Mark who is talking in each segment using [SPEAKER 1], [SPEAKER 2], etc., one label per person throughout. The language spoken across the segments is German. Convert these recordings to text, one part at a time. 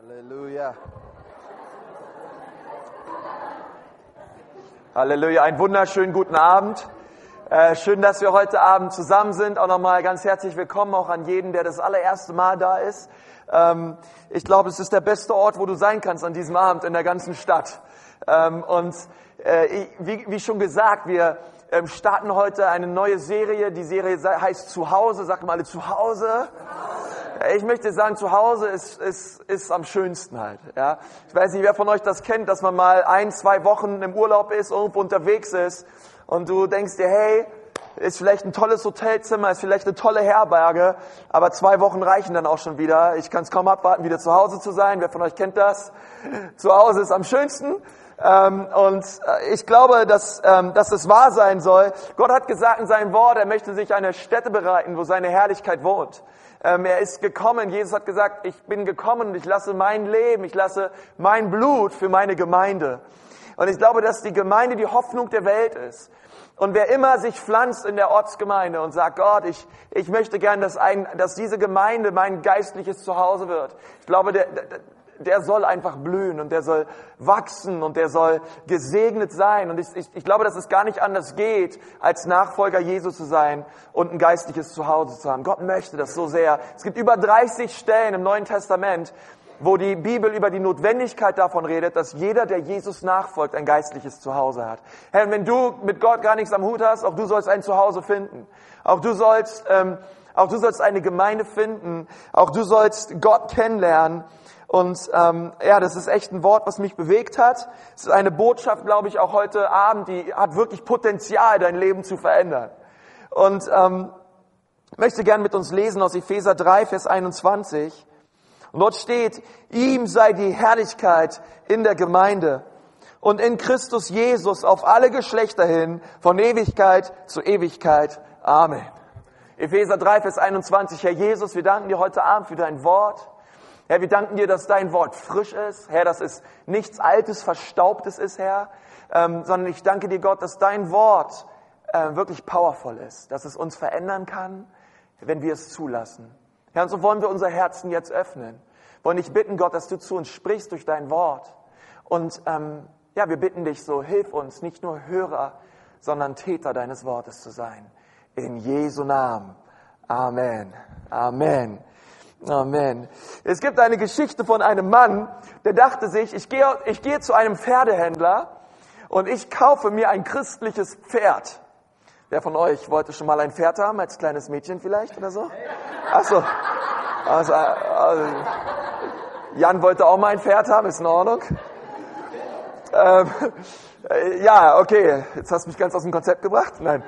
[SPEAKER 1] Halleluja. Halleluja, einen wunderschönen guten Abend. Äh, schön, dass wir heute Abend zusammen sind. Auch nochmal ganz herzlich willkommen auch an jeden, der das allererste Mal da ist. Ähm, ich glaube, es ist der beste Ort, wo du sein kannst an diesem Abend in der ganzen Stadt. Ähm, und äh, wie, wie schon gesagt, wir ähm, starten heute eine neue Serie. Die Serie heißt Zuhause. Sag mal alle Zuhause. Ich möchte sagen, zu Hause ist, ist, ist am schönsten halt. Ja. Ich weiß nicht, wer von euch das kennt, dass man mal ein, zwei Wochen im Urlaub ist, irgendwo unterwegs ist und du denkst dir, hey, ist vielleicht ein tolles Hotelzimmer, ist vielleicht eine tolle Herberge, aber zwei Wochen reichen dann auch schon wieder. Ich kann es kaum abwarten, wieder zu Hause zu sein. Wer von euch kennt das? Zu Hause ist am schönsten. Ähm, und äh, ich glaube, dass, ähm, dass es wahr sein soll. Gott hat gesagt in seinem Wort, er möchte sich eine Stätte bereiten, wo seine Herrlichkeit wohnt. Ähm, er ist gekommen. Jesus hat gesagt, ich bin gekommen und ich lasse mein Leben, ich lasse mein Blut für meine Gemeinde. Und ich glaube, dass die Gemeinde die Hoffnung der Welt ist. Und wer immer sich pflanzt in der Ortsgemeinde und sagt, Gott, ich, ich möchte gern, dass, ein, dass diese Gemeinde mein geistliches Zuhause wird. Ich glaube, der, der soll einfach blühen und der soll wachsen und der soll gesegnet sein. Und ich, ich, ich glaube, dass es gar nicht anders geht, als Nachfolger Jesu zu sein und ein geistliches Zuhause zu haben. Gott möchte das so sehr. Es gibt über 30 Stellen im Neuen Testament, wo die Bibel über die Notwendigkeit davon redet, dass jeder, der Jesus nachfolgt, ein geistliches Zuhause hat. Herr, wenn du mit Gott gar nichts am Hut hast, auch du sollst ein Zuhause finden. Auch du sollst, ähm, auch du sollst eine Gemeinde finden. Auch du sollst Gott kennenlernen. Und ähm, ja, das ist echt ein Wort, was mich bewegt hat. Es ist eine Botschaft, glaube ich, auch heute Abend, die hat wirklich Potenzial, dein Leben zu verändern. Und ähm, möchte gern mit uns lesen aus Epheser 3, Vers 21. Und dort steht, ihm sei die Herrlichkeit in der Gemeinde und in Christus Jesus auf alle Geschlechter hin, von Ewigkeit zu Ewigkeit. Amen. Epheser 3, Vers 21. Herr Jesus, wir danken dir heute Abend für dein Wort. Herr, wir danken dir, dass dein Wort frisch ist. Herr, dass es nichts Altes, Verstaubtes ist, Herr. Ähm, sondern ich danke dir, Gott, dass dein Wort äh, wirklich powerful ist, dass es uns verändern kann, wenn wir es zulassen. Herr, und so wollen wir unser Herzen jetzt öffnen. Wollen dich bitten, Gott, dass du zu uns sprichst durch dein Wort. Und ähm, ja, wir bitten dich so, hilf uns, nicht nur Hörer, sondern Täter deines Wortes zu sein. In Jesu Namen. Amen. Amen. Amen. Es gibt eine Geschichte von einem Mann, der dachte sich, ich gehe, ich gehe zu einem Pferdehändler und ich kaufe mir ein christliches Pferd. Wer von euch wollte schon mal ein Pferd haben, als kleines Mädchen vielleicht oder so? Achso. Also, also, Jan wollte auch mal ein Pferd haben, ist in Ordnung. Ähm, äh, ja, okay, jetzt hast du mich ganz aus dem Konzept gebracht. Nein.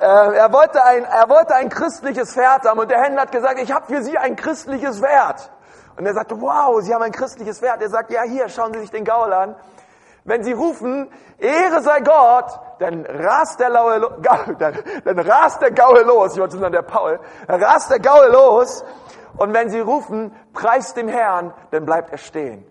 [SPEAKER 1] Äh, er, wollte ein, er wollte ein christliches Pferd haben und der Händler hat gesagt, ich habe für Sie ein christliches Pferd. Und er sagte, wow, Sie haben ein christliches Pferd. Er sagt, ja, hier, schauen Sie sich den Gaul an. Wenn Sie rufen, Ehre sei Gott, dann rast der, Laue, dann, dann rast der Gaul los. Ich wollte sagen, der Paul. Dann rast der Gaul los. Und wenn Sie rufen, preis dem Herrn, dann bleibt er stehen.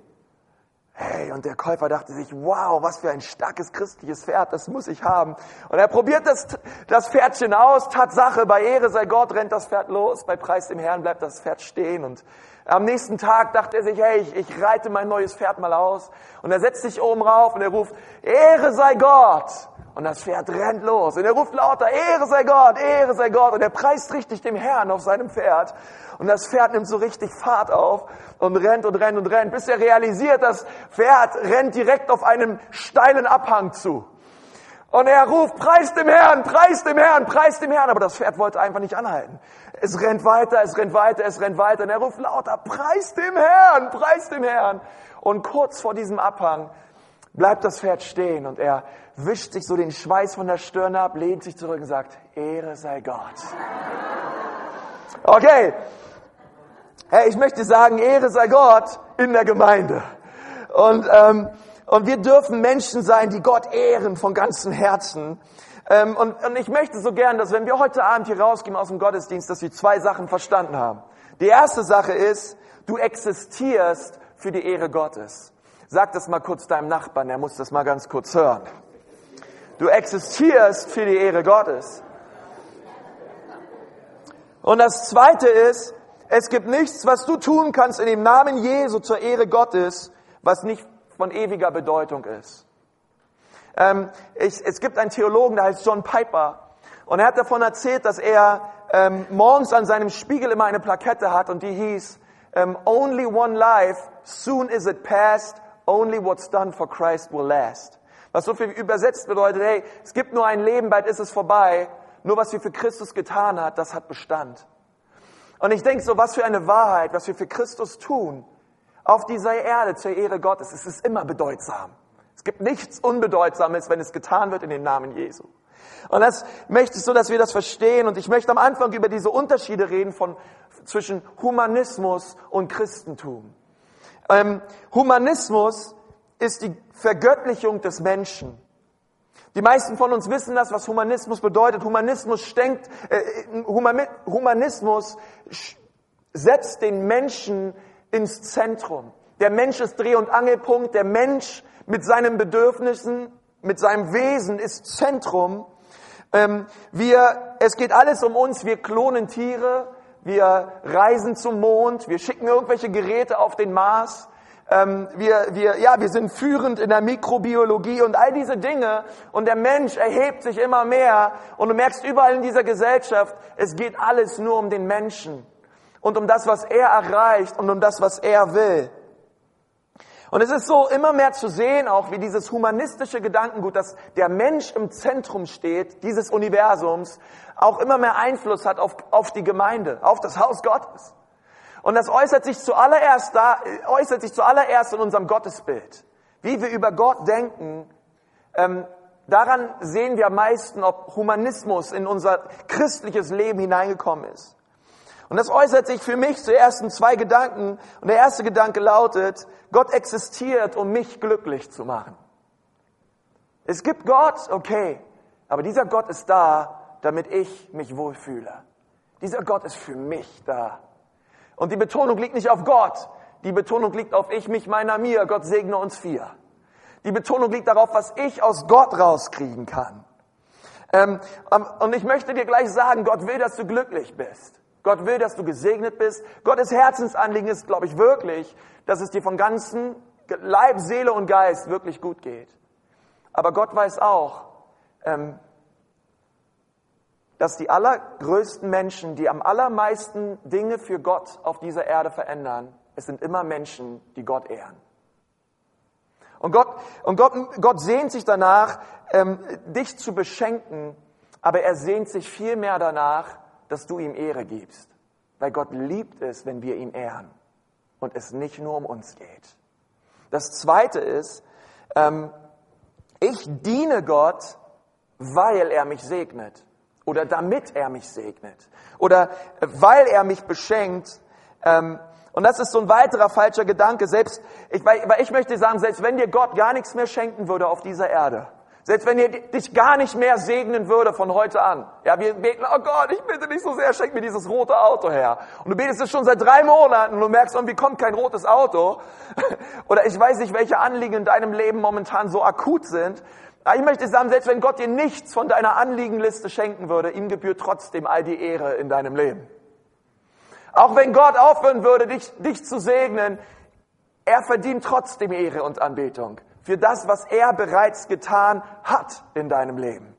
[SPEAKER 1] Hey, und der Käufer dachte sich, wow, was für ein starkes christliches Pferd, das muss ich haben. Und er probiert das, das Pferdchen aus, Tatsache, bei Ehre sei Gott rennt das Pferd los, bei Preis dem Herrn bleibt das Pferd stehen. Und am nächsten Tag dachte er sich, hey, ich, ich reite mein neues Pferd mal aus. Und er setzt sich oben rauf und er ruft, Ehre sei Gott. Und das Pferd rennt los. Und er ruft lauter, Ehre sei Gott, Ehre sei Gott. Und er preist richtig dem Herrn auf seinem Pferd. Und das Pferd nimmt so richtig Fahrt auf und rennt und rennt und rennt, bis er realisiert, das Pferd rennt direkt auf einem steilen Abhang zu. Und er ruft, preist dem Herrn, preist dem Herrn, preist dem Herrn. Aber das Pferd wollte einfach nicht anhalten. Es rennt weiter, es rennt weiter, es rennt weiter. Und er ruft lauter, preist dem Herrn, preist dem Herrn. Und kurz vor diesem Abhang bleibt das Pferd stehen und er wischt sich so den Schweiß von der Stirn ab, lehnt sich zurück und sagt, Ehre sei Gott. Okay. Hey, ich möchte sagen, Ehre sei Gott in der Gemeinde. Und, ähm, und wir dürfen Menschen sein, die Gott ehren von ganzem Herzen. Ähm, und, und ich möchte so gern, dass wenn wir heute Abend hier rausgehen aus dem Gottesdienst, dass wir zwei Sachen verstanden haben. Die erste Sache ist, du existierst für die Ehre Gottes. Sag das mal kurz deinem Nachbarn, er muss das mal ganz kurz hören. Du existierst für die Ehre Gottes. Und das Zweite ist, es gibt nichts, was du tun kannst in dem Namen Jesu zur Ehre Gottes, was nicht von ewiger Bedeutung ist. Ähm, ich, es gibt einen Theologen, der heißt John Piper, und er hat davon erzählt, dass er ähm, morgens an seinem Spiegel immer eine Plakette hat und die hieß ähm, Only one life, soon is it past, only what's done for Christ will last. Was so viel übersetzt bedeutet, hey, es gibt nur ein Leben, bald ist es vorbei, nur was wir für Christus getan hat, das hat Bestand. Und ich denke so, was für eine Wahrheit, was wir für Christus tun, auf dieser Erde zur Ehre Gottes, es ist immer bedeutsam. Es gibt nichts Unbedeutsames, wenn es getan wird in den Namen Jesu. Und das möchte ich so, dass wir das verstehen. Und ich möchte am Anfang über diese Unterschiede reden von, zwischen Humanismus und Christentum. Ähm, Humanismus ist die Vergöttlichung des Menschen. Die meisten von uns wissen das, was Humanismus bedeutet. Humanismus, stinkt, äh, Humanismus setzt den Menschen ins Zentrum. Der Mensch ist Dreh- und Angelpunkt. Der Mensch mit seinen Bedürfnissen, mit seinem Wesen ist Zentrum. Ähm, wir, es geht alles um uns. Wir klonen Tiere, wir reisen zum Mond, wir schicken irgendwelche Geräte auf den Mars. Ähm, wir, wir, ja, wir sind führend in der Mikrobiologie und all diese Dinge. Und der Mensch erhebt sich immer mehr. Und du merkst überall in dieser Gesellschaft, es geht alles nur um den Menschen und um das, was er erreicht und um das, was er will. Und es ist so immer mehr zu sehen, auch wie dieses humanistische Gedankengut, dass der Mensch im Zentrum steht, dieses Universums, auch immer mehr Einfluss hat auf, auf die Gemeinde, auf das Haus Gottes. Und das äußert sich zuallererst da, äußert sich zuallererst in unserem Gottesbild. Wie wir über Gott denken, ähm, daran sehen wir am meisten, ob Humanismus in unser christliches Leben hineingekommen ist. Und das äußert sich für mich zuerst in zwei Gedanken. Und der erste Gedanke lautet, Gott existiert, um mich glücklich zu machen. Es gibt Gott, okay, aber dieser Gott ist da, damit ich mich wohlfühle. Dieser Gott ist für mich da. Und die Betonung liegt nicht auf Gott, die Betonung liegt auf ich, mich, meiner, mir. Gott segne uns vier. Die Betonung liegt darauf, was ich aus Gott rauskriegen kann. Ähm, und ich möchte dir gleich sagen, Gott will, dass du glücklich bist. Gott will, dass du gesegnet bist. Gottes Herzensanliegen ist, glaube ich, wirklich, dass es dir von ganzen Leib, Seele und Geist wirklich gut geht. Aber Gott weiß auch, ähm, dass die allergrößten Menschen, die am allermeisten Dinge für Gott auf dieser Erde verändern, es sind immer Menschen, die Gott ehren. Und Gott, und Gott, Gott sehnt sich danach, ähm, dich zu beschenken, aber er sehnt sich viel mehr danach, dass du ihm Ehre gibst. Weil Gott liebt es, wenn wir ihn ehren und es nicht nur um uns geht. Das Zweite ist, ähm, ich diene Gott, weil er mich segnet oder damit er mich segnet oder weil er mich beschenkt. Ähm, und das ist so ein weiterer falscher Gedanke. Selbst, ich, weil ich möchte sagen, selbst wenn dir Gott gar nichts mehr schenken würde auf dieser Erde, selbst wenn er dich gar nicht mehr segnen würde von heute an. Ja, wir beten, oh Gott, ich bitte dich so sehr, schenk mir dieses rote Auto her. Und du betest es schon seit drei Monaten und du merkst, irgendwie kommt kein rotes Auto. Oder ich weiß nicht, welche Anliegen in deinem Leben momentan so akut sind. Aber ich möchte sagen, selbst wenn Gott dir nichts von deiner Anliegenliste schenken würde, ihm gebührt trotzdem all die Ehre in deinem Leben. Auch wenn Gott aufhören würde, dich, dich zu segnen, er verdient trotzdem Ehre und Anbetung für das, was er bereits getan hat in deinem Leben.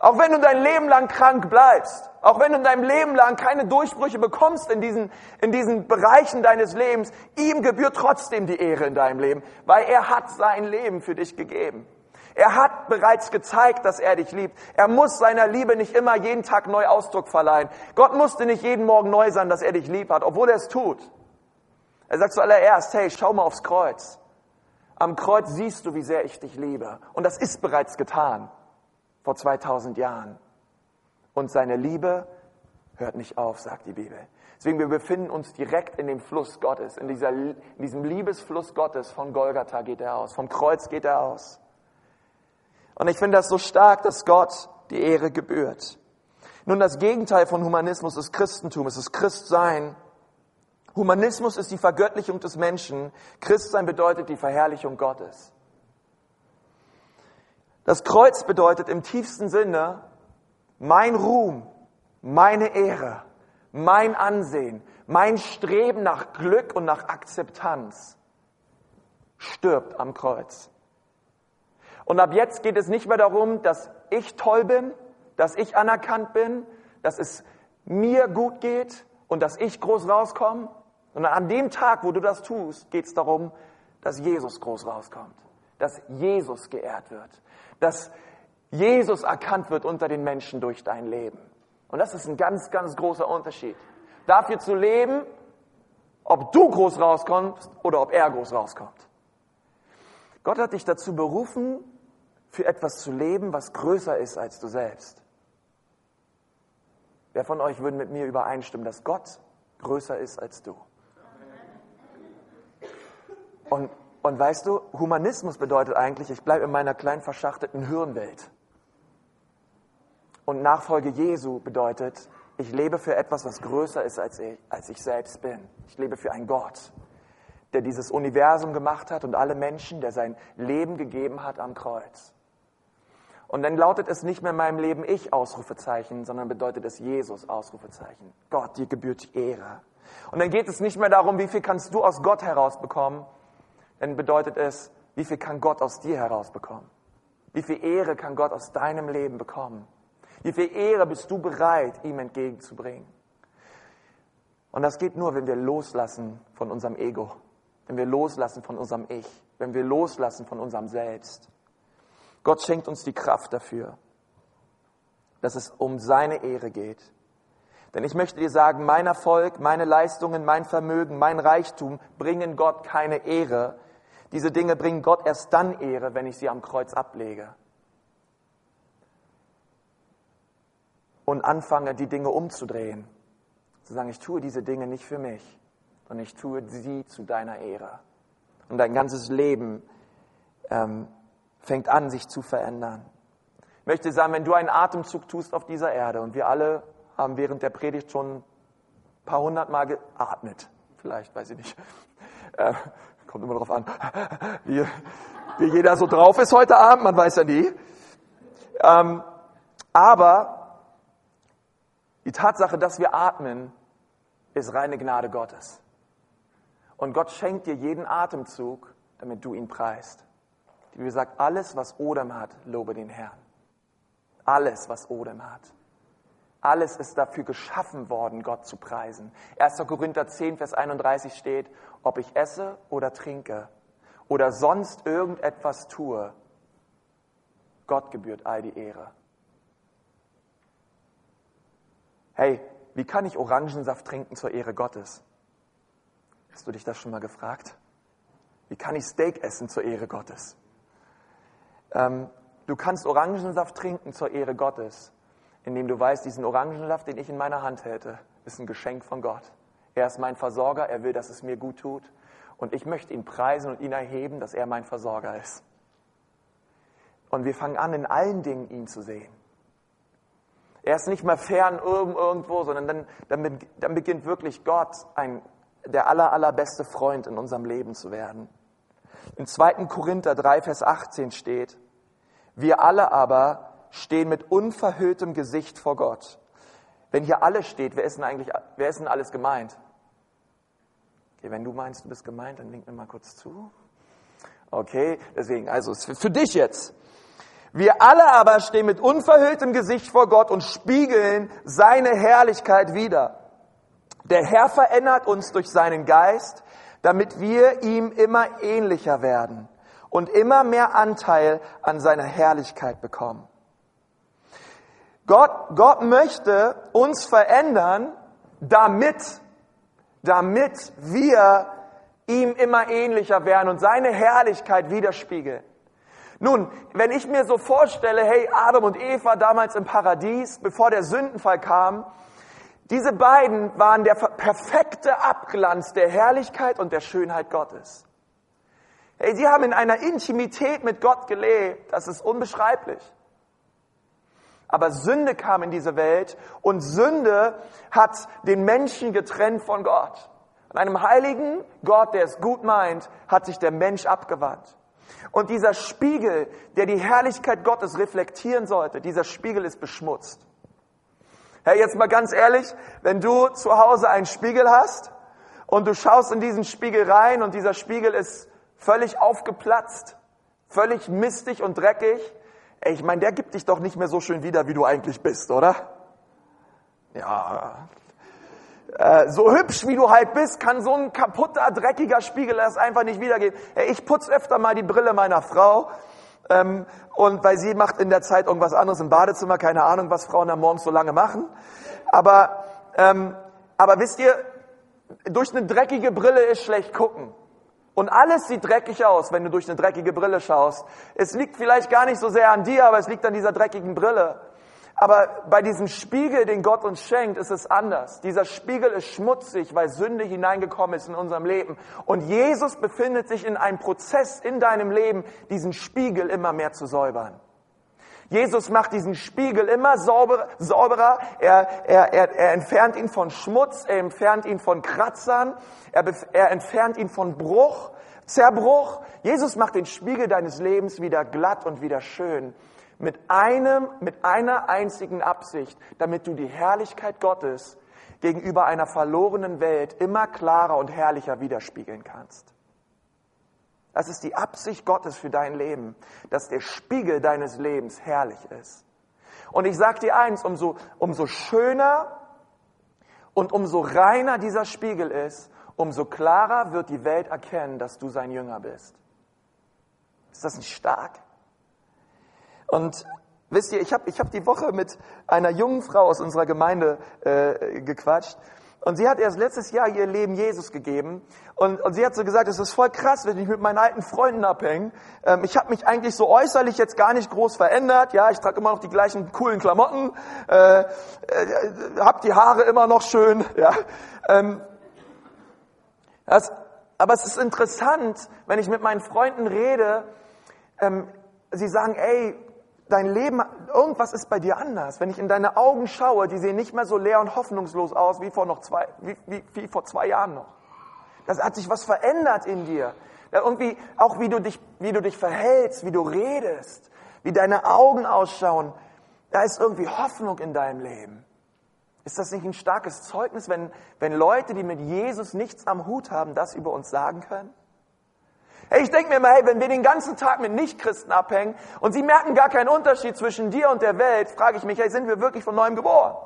[SPEAKER 1] Auch wenn du dein Leben lang krank bleibst, auch wenn du dein Leben lang keine Durchbrüche bekommst in diesen, in diesen Bereichen deines Lebens, ihm gebührt trotzdem die Ehre in deinem Leben, weil er hat sein Leben für dich gegeben. Er hat bereits gezeigt, dass er dich liebt. Er muss seiner Liebe nicht immer jeden Tag neu Ausdruck verleihen. Gott musste nicht jeden Morgen neu sein, dass er dich lieb hat, obwohl er es tut. Er sagt zuallererst, hey, schau mal aufs Kreuz. Am Kreuz siehst du, wie sehr ich dich liebe. Und das ist bereits getan vor 2000 Jahren. Und seine Liebe hört nicht auf, sagt die Bibel. Deswegen, wir befinden uns direkt in dem Fluss Gottes, in, dieser, in diesem Liebesfluss Gottes. Von Golgatha geht er aus, vom Kreuz geht er aus. Und ich finde das so stark, dass Gott die Ehre gebührt. Nun, das Gegenteil von Humanismus ist Christentum, es ist Christsein. Humanismus ist die Vergöttlichung des Menschen. Christsein bedeutet die Verherrlichung Gottes. Das Kreuz bedeutet im tiefsten Sinne mein Ruhm, meine Ehre, mein Ansehen, mein Streben nach Glück und nach Akzeptanz stirbt am Kreuz. Und ab jetzt geht es nicht mehr darum, dass ich toll bin, dass ich anerkannt bin, dass es mir gut geht und dass ich groß rauskomme, sondern an dem Tag, wo du das tust, geht es darum, dass Jesus groß rauskommt, dass Jesus geehrt wird, dass Jesus erkannt wird unter den Menschen durch dein Leben. Und das ist ein ganz, ganz großer Unterschied. Dafür zu leben, ob du groß rauskommst oder ob er groß rauskommt. Gott hat dich dazu berufen, für etwas zu leben, was größer ist als du selbst. Wer von euch würde mit mir übereinstimmen, dass Gott größer ist als du? Und, und weißt du, Humanismus bedeutet eigentlich, ich bleibe in meiner kleinen verschachtelten Hirnwelt. Und Nachfolge Jesu bedeutet, ich lebe für etwas, was größer ist als ich, als ich selbst bin. Ich lebe für einen Gott, der dieses Universum gemacht hat und alle Menschen, der sein Leben gegeben hat am Kreuz. Und dann lautet es nicht mehr in meinem Leben ich Ausrufezeichen, sondern bedeutet es Jesus Ausrufezeichen. Gott, dir gebührt Ehre. Und dann geht es nicht mehr darum, wie viel kannst du aus Gott herausbekommen, dann bedeutet es, wie viel kann Gott aus dir herausbekommen? Wie viel Ehre kann Gott aus deinem Leben bekommen? Wie viel Ehre bist du bereit, ihm entgegenzubringen? Und das geht nur, wenn wir loslassen von unserem Ego, wenn wir loslassen von unserem Ich, wenn wir loslassen von unserem Selbst. Gott schenkt uns die Kraft dafür, dass es um seine Ehre geht. Denn ich möchte dir sagen, mein Erfolg, meine Leistungen, mein Vermögen, mein Reichtum bringen Gott keine Ehre. Diese Dinge bringen Gott erst dann Ehre, wenn ich sie am Kreuz ablege. Und anfange, die Dinge umzudrehen. Zu sagen, ich tue diese Dinge nicht für mich, sondern ich tue sie zu deiner Ehre. Und dein ganzes Leben ähm, fängt an, sich zu verändern. Ich möchte sagen, wenn du einen Atemzug tust auf dieser Erde und wir alle haben während der Predigt schon ein paar hundert Mal geatmet, vielleicht, weiß ich nicht, äh, kommt immer darauf an, wie, wie jeder so drauf ist heute Abend, man weiß ja nie. Ähm, aber die Tatsache, dass wir atmen, ist reine Gnade Gottes. Und Gott schenkt dir jeden Atemzug, damit du ihn preist. Die Bibel sagt, alles, was Odem hat, lobe den Herrn. Alles, was Odem hat. Alles ist dafür geschaffen worden, Gott zu preisen. 1. Korinther 10, Vers 31 steht, ob ich esse oder trinke oder sonst irgendetwas tue, Gott gebührt all die Ehre. Hey, wie kann ich Orangensaft trinken zur Ehre Gottes? Hast du dich das schon mal gefragt? Wie kann ich Steak essen zur Ehre Gottes? Ähm, du kannst Orangensaft trinken zur Ehre Gottes, indem du weißt, diesen Orangensaft, den ich in meiner Hand hätte, ist ein Geschenk von Gott. Er ist mein Versorger, er will, dass es mir gut tut. Und ich möchte ihn preisen und ihn erheben, dass er mein Versorger ist. Und wir fangen an, in allen Dingen ihn zu sehen. Er ist nicht mehr fern irgendwo, sondern dann, dann, dann beginnt wirklich Gott, ein, der aller, allerbeste Freund in unserem Leben zu werden. In 2. Korinther 3, Vers 18 steht, wir alle aber stehen mit unverhülltem Gesicht vor Gott. Wenn hier alle steht, wer ist denn eigentlich, wer ist denn alles gemeint? Okay, wenn du meinst, du bist gemeint, dann wink mir mal kurz zu. Okay, deswegen, also für dich jetzt. Wir alle aber stehen mit unverhülltem Gesicht vor Gott und spiegeln seine Herrlichkeit wider. Der Herr verändert uns durch seinen Geist, damit wir ihm immer ähnlicher werden und immer mehr Anteil an seiner Herrlichkeit bekommen. Gott, Gott möchte uns verändern, damit, damit wir ihm immer ähnlicher werden und seine Herrlichkeit widerspiegeln. Nun, wenn ich mir so vorstelle, hey, Adam und Eva damals im Paradies, bevor der Sündenfall kam, diese beiden waren der perfekte Abglanz der Herrlichkeit und der Schönheit Gottes. Hey, sie haben in einer Intimität mit Gott gelebt, das ist unbeschreiblich. Aber Sünde kam in diese Welt und Sünde hat den Menschen getrennt von Gott. An einem heiligen Gott, der es gut meint, hat sich der Mensch abgewandt. Und dieser Spiegel, der die Herrlichkeit Gottes reflektieren sollte, dieser Spiegel ist beschmutzt. Hey, jetzt mal ganz ehrlich, wenn du zu Hause einen Spiegel hast und du schaust in diesen Spiegel rein und dieser Spiegel ist völlig aufgeplatzt, völlig mistig und dreckig, ey, ich meine, der gibt dich doch nicht mehr so schön wieder, wie du eigentlich bist, oder? Ja. Äh, so hübsch wie du halt bist, kann so ein kaputter, dreckiger Spiegel das einfach nicht wiedergeben. Ey, ich putz öfter mal die Brille meiner Frau ähm, und weil sie macht in der Zeit irgendwas anderes im Badezimmer, keine Ahnung, was Frauen da morgens so lange machen. Aber, ähm, aber wisst ihr, durch eine dreckige Brille ist schlecht gucken. Und alles sieht dreckig aus, wenn du durch eine dreckige Brille schaust. Es liegt vielleicht gar nicht so sehr an dir, aber es liegt an dieser dreckigen Brille. Aber bei diesem Spiegel, den Gott uns schenkt, ist es anders. Dieser Spiegel ist schmutzig, weil Sünde hineingekommen ist in unserem Leben. Und Jesus befindet sich in einem Prozess in deinem Leben, diesen Spiegel immer mehr zu säubern. Jesus macht diesen Spiegel immer sauberer. Er, er, er, er entfernt ihn von Schmutz, er entfernt ihn von Kratzern, er, er entfernt ihn von Bruch, Zerbruch. Jesus macht den Spiegel deines Lebens wieder glatt und wieder schön. Mit einem, mit einer einzigen Absicht, damit du die Herrlichkeit Gottes gegenüber einer verlorenen Welt immer klarer und herrlicher widerspiegeln kannst. Das ist die Absicht Gottes für dein Leben, dass der Spiegel deines Lebens herrlich ist. Und ich sage dir eins, umso, umso schöner und umso reiner dieser Spiegel ist, umso klarer wird die Welt erkennen, dass du sein Jünger bist. Ist das nicht stark? Und wisst ihr, ich habe ich hab die Woche mit einer jungen Frau aus unserer Gemeinde äh, gequatscht und sie hat erst letztes Jahr ihr Leben Jesus gegeben. Und, und sie hat so gesagt, es ist voll krass, wenn ich mit meinen alten Freunden abhänge. Ähm, ich habe mich eigentlich so äußerlich jetzt gar nicht groß verändert. Ja, ich trage immer noch die gleichen coolen Klamotten, äh, äh, habe die Haare immer noch schön. Ja, ähm, das, aber es ist interessant, wenn ich mit meinen Freunden rede, ähm, sie sagen, ey, dein Leben, irgendwas ist bei dir anders. Wenn ich in deine Augen schaue, die sehen nicht mehr so leer und hoffnungslos aus wie vor noch zwei, wie, wie, wie vor zwei Jahren noch. Das hat sich was verändert in dir. Irgendwie auch wie du dich, wie du dich verhältst, wie du redest, wie deine Augen ausschauen. Da ist irgendwie Hoffnung in deinem Leben. Ist das nicht ein starkes Zeugnis, wenn, wenn Leute, die mit Jesus nichts am Hut haben, das über uns sagen können? Hey, ich denke mir immer, hey, wenn wir den ganzen Tag mit Nichtchristen abhängen und sie merken gar keinen Unterschied zwischen dir und der Welt, frage ich mich, hey, sind wir wirklich von neuem geboren?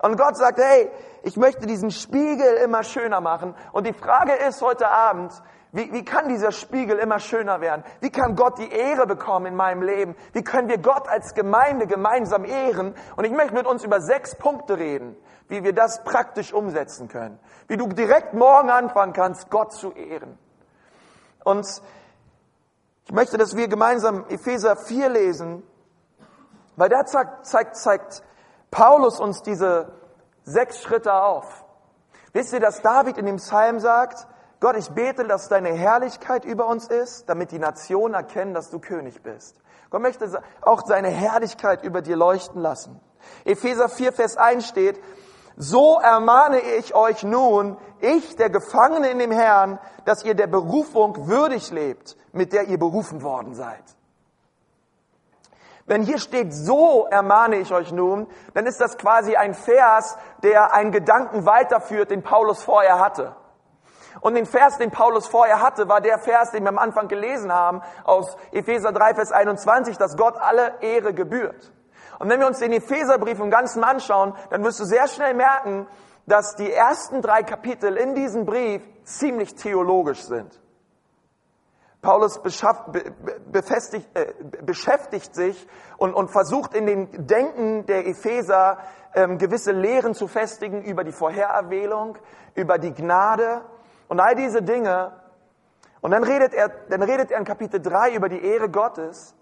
[SPEAKER 1] Und Gott sagt, hey, ich möchte diesen Spiegel immer schöner machen. Und die Frage ist heute Abend, wie, wie kann dieser Spiegel immer schöner werden? Wie kann Gott die Ehre bekommen in meinem Leben? Wie können wir Gott als Gemeinde gemeinsam ehren? Und ich möchte mit uns über sechs Punkte reden, wie wir das praktisch umsetzen können. Wie du direkt morgen anfangen kannst, Gott zu ehren. Und ich möchte, dass wir gemeinsam Epheser 4 lesen, weil da zeigt, zeigt, zeigt Paulus uns diese sechs Schritte auf. Wisst ihr, dass David in dem Psalm sagt, Gott, ich bete, dass deine Herrlichkeit über uns ist, damit die Nationen erkennen, dass du König bist. Gott möchte auch seine Herrlichkeit über dir leuchten lassen. Epheser 4, Vers 1 steht, so ermahne ich euch nun, ich, der Gefangene in dem Herrn, dass ihr der Berufung würdig lebt, mit der ihr berufen worden seid. Wenn hier steht, so ermahne ich euch nun, dann ist das quasi ein Vers, der einen Gedanken weiterführt, den Paulus vorher hatte. Und den Vers, den Paulus vorher hatte, war der Vers, den wir am Anfang gelesen haben, aus Epheser 3, Vers 21, dass Gott alle Ehre gebührt. Und wenn wir uns den Epheserbrief im Ganzen anschauen, dann wirst du sehr schnell merken, dass die ersten drei Kapitel in diesem Brief ziemlich theologisch sind. Paulus äh, beschäftigt sich und, und, versucht in den Denken der Epheser ähm, gewisse Lehren zu festigen über die Vorhererwählung, über die Gnade und all diese Dinge. Und dann redet er, dann redet er in Kapitel 3 über die Ehre Gottes.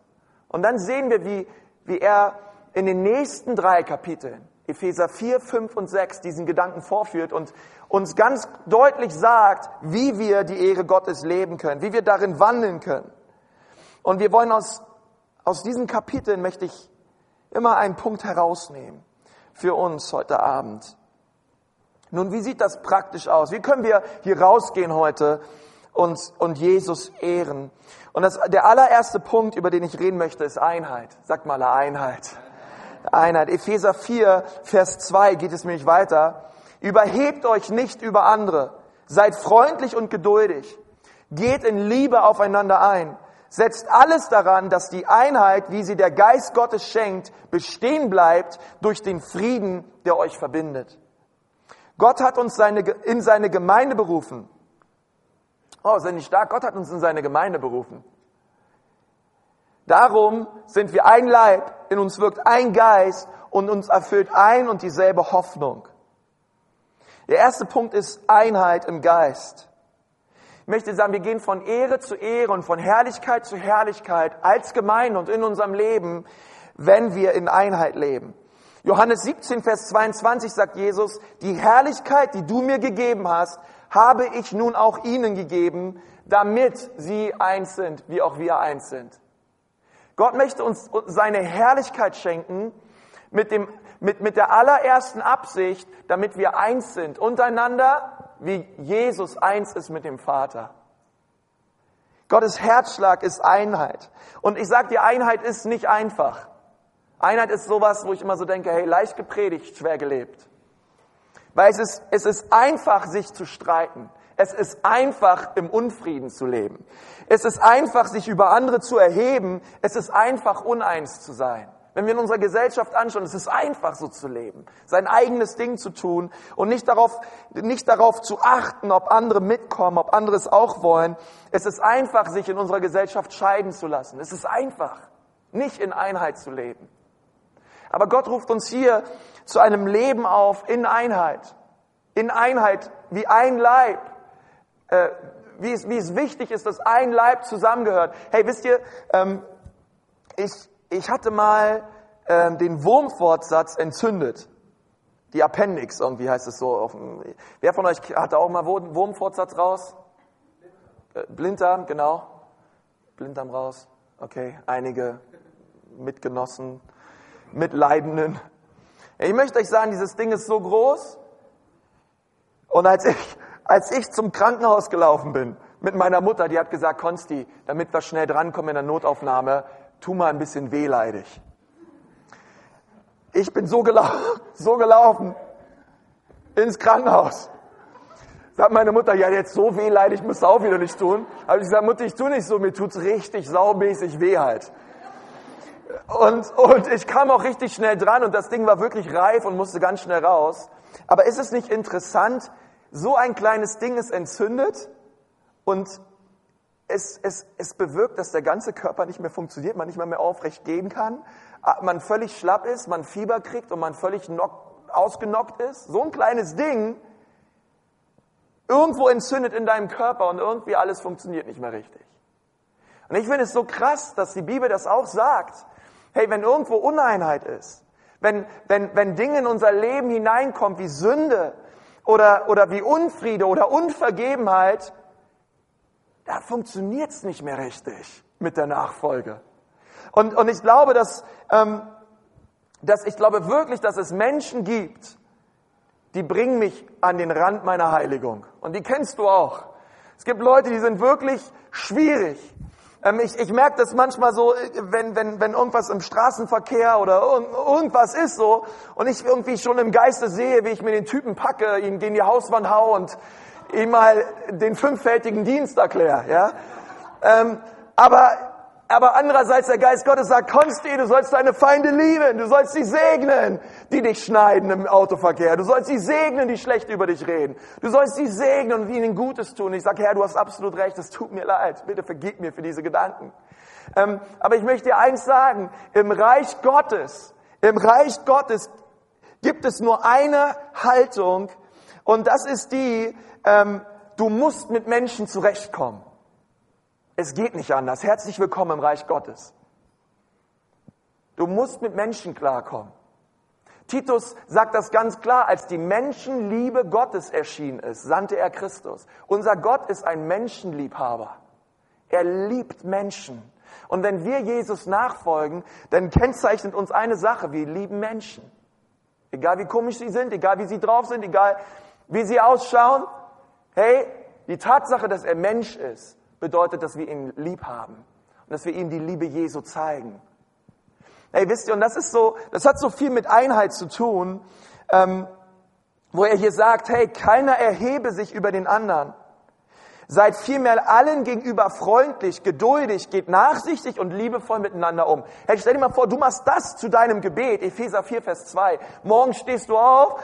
[SPEAKER 1] Und dann sehen wir, wie, wie er in den nächsten drei Kapiteln, Epheser 4, 5 und 6, diesen Gedanken vorführt und uns ganz deutlich sagt, wie wir die Ehre Gottes leben können, wie wir darin wandeln können. Und wir wollen aus, aus diesen Kapiteln, möchte ich immer einen Punkt herausnehmen für uns heute Abend. Nun, wie sieht das praktisch aus? Wie können wir hier rausgehen heute und, und Jesus ehren? Und das, der allererste Punkt, über den ich reden möchte, ist Einheit. Sagt mal Einheit. Einheit. Epheser 4, Vers 2 geht es nämlich weiter. Überhebt euch nicht über andere. Seid freundlich und geduldig. Geht in Liebe aufeinander ein. Setzt alles daran, dass die Einheit, wie sie der Geist Gottes schenkt, bestehen bleibt durch den Frieden, der euch verbindet. Gott hat uns seine, in seine Gemeinde berufen. Oh, sind nicht stark? Gott hat uns in seine Gemeinde berufen. Darum sind wir ein Leib, in uns wirkt ein Geist und uns erfüllt ein und dieselbe Hoffnung. Der erste Punkt ist Einheit im Geist. Ich möchte sagen, wir gehen von Ehre zu Ehre und von Herrlichkeit zu Herrlichkeit als Gemeinde und in unserem Leben, wenn wir in Einheit leben. Johannes 17, Vers 22 sagt Jesus, die Herrlichkeit, die du mir gegeben hast, habe ich nun auch ihnen gegeben, damit sie eins sind, wie auch wir eins sind. Gott möchte uns seine Herrlichkeit schenken mit, dem, mit, mit der allerersten Absicht, damit wir eins sind untereinander, wie Jesus eins ist mit dem Vater. Gottes Herzschlag ist Einheit. Und ich sage dir, Einheit ist nicht einfach. Einheit ist sowas, wo ich immer so denke, hey, leicht gepredigt, schwer gelebt. Weil es ist, es ist einfach, sich zu streiten. Es ist einfach, im Unfrieden zu leben. Es ist einfach, sich über andere zu erheben. Es ist einfach, uneins zu sein. Wenn wir in unserer Gesellschaft anschauen, es ist einfach so zu leben, sein eigenes Ding zu tun und nicht darauf, nicht darauf zu achten, ob andere mitkommen, ob andere es auch wollen. Es ist einfach, sich in unserer Gesellschaft scheiden zu lassen. Es ist einfach, nicht in Einheit zu leben. Aber Gott ruft uns hier zu einem Leben auf in Einheit. In Einheit, wie ein Leib. Äh, wie, es, wie es wichtig ist, dass ein Leib zusammengehört. Hey, wisst ihr, ähm, ich, ich hatte mal ähm, den Wurmfortsatz entzündet. Die Appendix, irgendwie heißt es so. Auf, wer von euch hatte auch mal Wurmfortsatz raus? Äh, Blinddarm, genau. Blinddarm raus. Okay, einige Mitgenossen, Mitleidenden. Ich möchte euch sagen, dieses Ding ist so groß. Und als ich, als ich zum Krankenhaus gelaufen bin mit meiner Mutter, die hat gesagt, Konsti, damit wir schnell drankommen in der Notaufnahme, tu mal ein bisschen wehleidig. Ich bin so gelaufen, so gelaufen ins Krankenhaus. Sagt meine Mutter, ja jetzt so wehleidig musst du auch wieder nicht tun. Aber ich sage, Mutter, ich tu nicht so, mir tut's richtig saumäßig weh halt. Und, und ich kam auch richtig schnell dran und das Ding war wirklich reif und musste ganz schnell raus. Aber ist es nicht interessant, so ein kleines Ding ist entzündet und es, es, es bewirkt, dass der ganze Körper nicht mehr funktioniert, man nicht mehr, mehr aufrecht gehen kann, man völlig schlapp ist, man Fieber kriegt und man völlig knock, ausgenockt ist. So ein kleines Ding irgendwo entzündet in deinem Körper und irgendwie alles funktioniert nicht mehr richtig. Und ich finde es so krass, dass die Bibel das auch sagt. Hey, wenn irgendwo Uneinheit ist, wenn, wenn, wenn Dinge in unser Leben hineinkommen wie Sünde oder, oder wie Unfriede oder Unvergebenheit, da funktioniert es nicht mehr richtig mit der Nachfolge. Und, und ich glaube, dass, ähm, dass ich glaube wirklich, dass es Menschen gibt, die bringen mich an den Rand meiner Heiligung. Und die kennst du auch. Es gibt Leute, die sind wirklich schwierig. Ähm, ich, ich merke das manchmal so, äh, wenn, wenn, wenn irgendwas im Straßenverkehr oder irgendwas ist so und ich irgendwie schon im Geiste sehe, wie ich mir den Typen packe, ihn gegen die Hauswand hau und ihm mal den fünffältigen Dienst erkläre. Ja? Ähm, aber aber andererseits der Geist Gottes sagt, Konsti, du sollst deine Feinde lieben, du sollst sie segnen, die dich schneiden im Autoverkehr. Du sollst sie segnen, die schlecht über dich reden. Du sollst sie segnen und ihnen Gutes tun. Ich sage, Herr, du hast absolut recht, es tut mir leid. Bitte vergib mir für diese Gedanken. Ähm, aber ich möchte dir eins sagen, im Reich Gottes, im Reich Gottes gibt es nur eine Haltung und das ist die, ähm, du musst mit Menschen zurechtkommen. Es geht nicht anders. Herzlich willkommen im Reich Gottes. Du musst mit Menschen klarkommen. Titus sagt das ganz klar, als die Menschenliebe Gottes erschienen ist, sandte er Christus. Unser Gott ist ein Menschenliebhaber. Er liebt Menschen. Und wenn wir Jesus nachfolgen, dann kennzeichnet uns eine Sache, wir lieben Menschen. Egal wie komisch sie sind, egal wie sie drauf sind, egal wie sie ausschauen. Hey, die Tatsache, dass er Mensch ist, bedeutet, dass wir ihn lieb haben und dass wir ihm die Liebe Jesu zeigen. Ey, wisst ihr, und das ist so, das hat so viel mit Einheit zu tun, ähm, wo er hier sagt, hey, keiner erhebe sich über den anderen. Seid vielmehr allen gegenüber freundlich, geduldig, geht nachsichtig und liebevoll miteinander um. Hey, stell dir mal vor, du machst das zu deinem Gebet, Epheser 4, Vers 2. Morgen stehst du auf,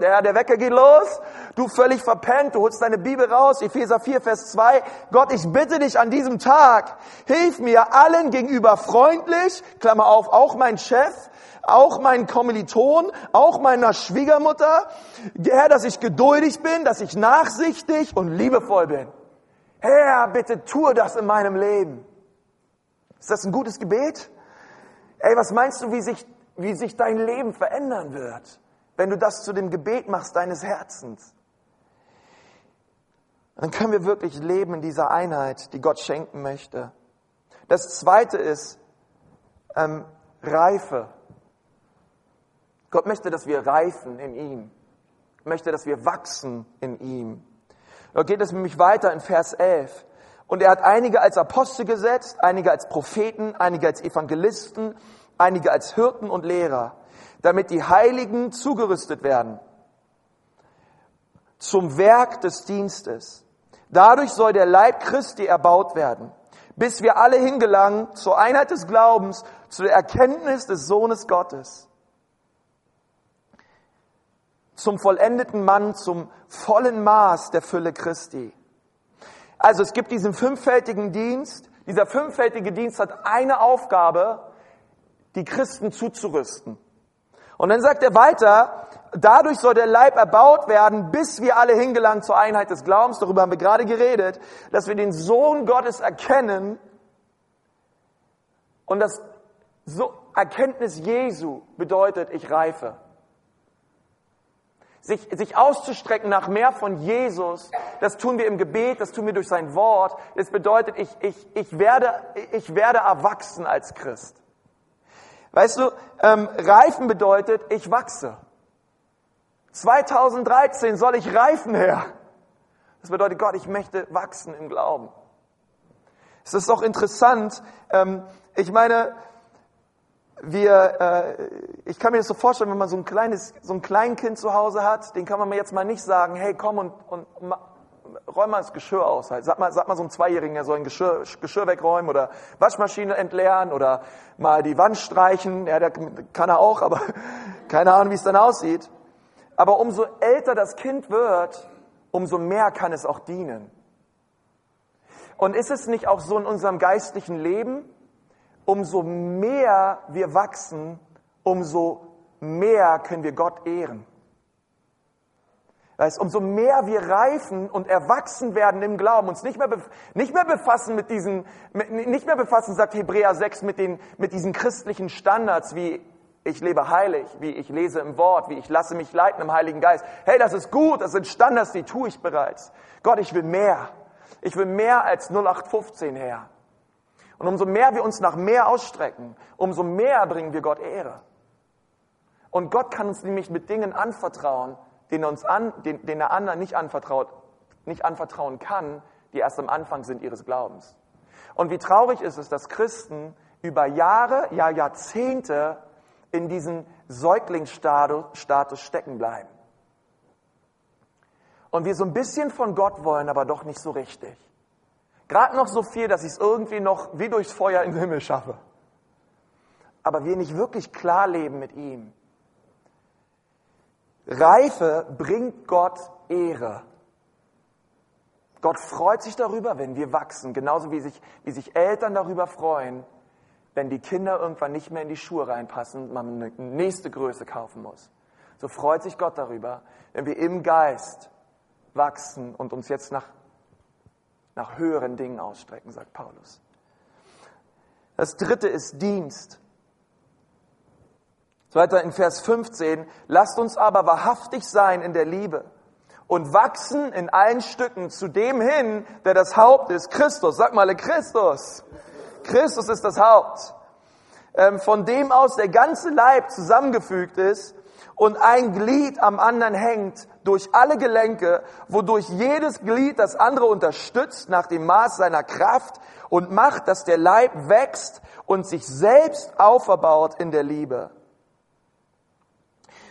[SPEAKER 1] der, der Wecker geht los, du völlig verpennt, du holst deine Bibel raus, Epheser 4, Vers 2. Gott, ich bitte dich an diesem Tag, hilf mir allen gegenüber freundlich, Klammer auf, auch mein Chef, auch meinen Kommiliton, auch meiner Schwiegermutter. Herr, dass ich geduldig bin, dass ich nachsichtig und liebevoll bin. Herr, bitte tue das in meinem Leben. Ist das ein gutes Gebet? Ey, was meinst du, wie sich, wie sich dein Leben verändern wird, wenn du das zu dem Gebet machst deines Herzens? Dann können wir wirklich leben in dieser Einheit, die Gott schenken möchte. Das zweite ist ähm, Reife. Gott möchte, dass wir reifen in ihm, möchte, dass wir wachsen in ihm. Da geht es nämlich weiter in Vers 11. Und er hat einige als Apostel gesetzt, einige als Propheten, einige als Evangelisten, einige als Hirten und Lehrer, damit die Heiligen zugerüstet werden zum Werk des Dienstes. Dadurch soll der Leib Christi erbaut werden, bis wir alle hingelangen zur Einheit des Glaubens, zu der Erkenntnis des Sohnes Gottes zum vollendeten Mann, zum vollen Maß der Fülle Christi. Also es gibt diesen fünffältigen Dienst. Dieser fünffältige Dienst hat eine Aufgabe, die Christen zuzurüsten. Und dann sagt er weiter, dadurch soll der Leib erbaut werden, bis wir alle hingelangen zur Einheit des Glaubens. Darüber haben wir gerade geredet, dass wir den Sohn Gottes erkennen und das Erkenntnis Jesu bedeutet, ich reife sich, sich auszustrecken nach mehr von Jesus, das tun wir im Gebet, das tun wir durch sein Wort. Das bedeutet, ich, ich, ich, werde, ich werde erwachsen als Christ. Weißt du, ähm, reifen bedeutet, ich wachse. 2013 soll ich reifen, Herr. Das bedeutet, Gott, ich möchte wachsen im Glauben. Es ist auch interessant, ähm, ich meine, wir, äh, ich kann mir das so vorstellen, wenn man so ein kleines, so ein Kleinkind zu Hause hat, den kann man mir jetzt mal nicht sagen, hey, komm und, und räum mal das Geschirr aus. Halt. Sag mal, sag mal so ein Zweijährigen, der soll ein Geschirr, Geschirr wegräumen oder Waschmaschine entleeren oder mal die Wand streichen. Ja, der kann er auch, aber keine Ahnung, wie es dann aussieht. Aber umso älter das Kind wird, umso mehr kann es auch dienen. Und ist es nicht auch so in unserem geistlichen Leben? Umso mehr wir wachsen, umso mehr können wir Gott ehren. Weißt, umso mehr wir reifen und erwachsen werden im Glauben, uns nicht mehr, nicht mehr befassen mit diesen, nicht mehr befassen, sagt Hebräer 6, mit den, mit diesen christlichen Standards, wie ich lebe heilig, wie ich lese im Wort, wie ich lasse mich leiten im Heiligen Geist. Hey, das ist gut, das sind Standards, die tue ich bereits. Gott, ich will mehr. Ich will mehr als 0815, Herr. Und umso mehr wir uns nach mehr ausstrecken, umso mehr bringen wir Gott Ehre. Und Gott kann uns nämlich mit Dingen anvertrauen, denen er uns an, den, den er anderen nicht anvertraut, nicht anvertrauen kann, die erst am Anfang sind ihres Glaubens. Und wie traurig ist es, dass Christen über Jahre, ja Jahrzehnte in diesem Säuglingsstatus stecken bleiben. Und wir so ein bisschen von Gott wollen, aber doch nicht so richtig. Gerade noch so viel, dass ich es irgendwie noch wie durchs Feuer in den Himmel schaffe. Aber wir nicht wirklich klar leben mit ihm. Reife bringt Gott Ehre. Gott freut sich darüber, wenn wir wachsen, genauso wie sich, wie sich Eltern darüber freuen, wenn die Kinder irgendwann nicht mehr in die Schuhe reinpassen und man eine nächste Größe kaufen muss. So freut sich Gott darüber, wenn wir im Geist wachsen und uns jetzt nach nach höheren Dingen ausstrecken, sagt Paulus. Das dritte ist Dienst. Weiter in Vers 15, lasst uns aber wahrhaftig sein in der Liebe und wachsen in allen Stücken zu dem hin, der das Haupt ist, Christus. Sag mal, Christus. Christus ist das Haupt. Ähm, von dem aus der ganze Leib zusammengefügt ist und ein Glied am anderen hängt durch alle Gelenke, wodurch jedes Glied das andere unterstützt nach dem Maß seiner Kraft und macht, dass der Leib wächst und sich selbst auferbaut in der Liebe.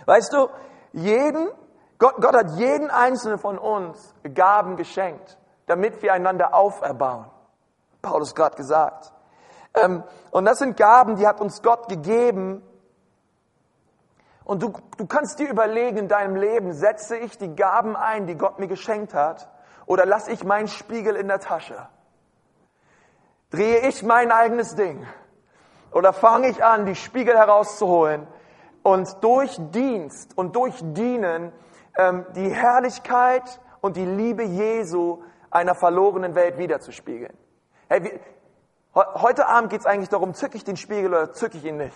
[SPEAKER 1] Weißt du, jeden, Gott, Gott hat jeden einzelnen von uns Gaben geschenkt, damit wir einander auferbauen. Paulus gerade gesagt. Ähm, und das sind Gaben, die hat uns Gott gegeben. Und du, du kannst dir überlegen in deinem Leben, setze ich die Gaben ein, die Gott mir geschenkt hat, oder lasse ich meinen Spiegel in der Tasche? Drehe ich mein eigenes Ding? Oder fange ich an, die Spiegel herauszuholen und durch Dienst und durch Dienen ähm, die Herrlichkeit und die Liebe Jesu einer verlorenen Welt wiederzuspiegeln? Hey, wie, Heute Abend geht es eigentlich darum, zücke ich den Spiegel oder zücke ich ihn nicht?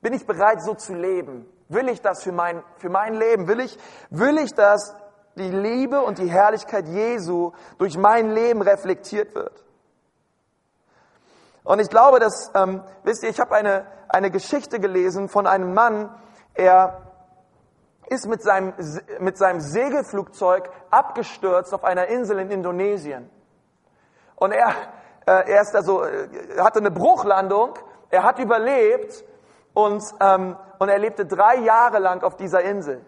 [SPEAKER 1] Bin ich bereit, so zu leben? Will ich das für mein, für mein Leben? Will ich, will ich, dass die Liebe und die Herrlichkeit Jesu durch mein Leben reflektiert wird? Und ich glaube, dass, ähm, wisst ihr, ich habe eine, eine Geschichte gelesen von einem Mann, er ist mit seinem, mit seinem Segelflugzeug abgestürzt auf einer Insel in Indonesien. Und er, äh, er ist also, hatte eine Bruchlandung, er hat überlebt und, ähm, und er lebte drei Jahre lang auf dieser Insel.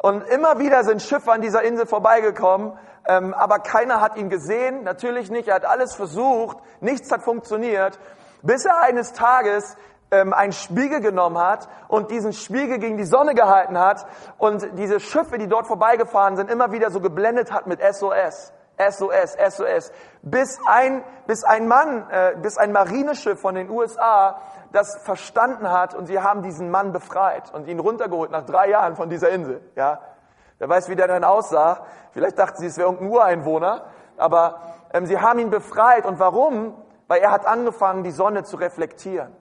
[SPEAKER 1] Und immer wieder sind Schiffe an dieser Insel vorbeigekommen, ähm, aber keiner hat ihn gesehen, natürlich nicht, er hat alles versucht, nichts hat funktioniert, bis er eines Tages ähm, einen Spiegel genommen hat und diesen Spiegel gegen die Sonne gehalten hat und diese Schiffe, die dort vorbeigefahren sind, immer wieder so geblendet hat mit SOS. SOS, SOS, bis ein, bis ein Mann, äh, bis ein Marineschiff von den USA das verstanden hat und sie haben diesen Mann befreit und ihn runtergeholt nach drei Jahren von dieser Insel. Ja, wer weiß, wie der dann aussah. Vielleicht dachten sie, es wäre irgendein Ureinwohner, aber ähm, sie haben ihn befreit und warum? Weil er hat angefangen, die Sonne zu reflektieren.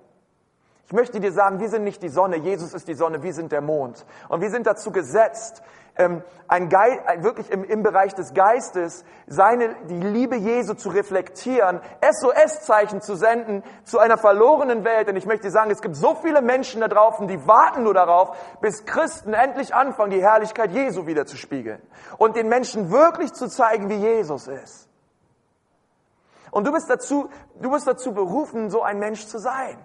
[SPEAKER 1] Ich möchte dir sagen, wir sind nicht die Sonne, Jesus ist die Sonne, wir sind der Mond. Und wir sind dazu gesetzt, ähm, ein Geist, wirklich im, im Bereich des Geistes seine, die Liebe Jesu zu reflektieren, SOS-Zeichen zu senden zu einer verlorenen Welt. Und ich möchte sagen, es gibt so viele Menschen da draußen, die warten nur darauf, bis Christen endlich anfangen, die Herrlichkeit Jesu wieder zu spiegeln und den Menschen wirklich zu zeigen, wie Jesus ist. Und du bist dazu, du bist dazu berufen, so ein Mensch zu sein.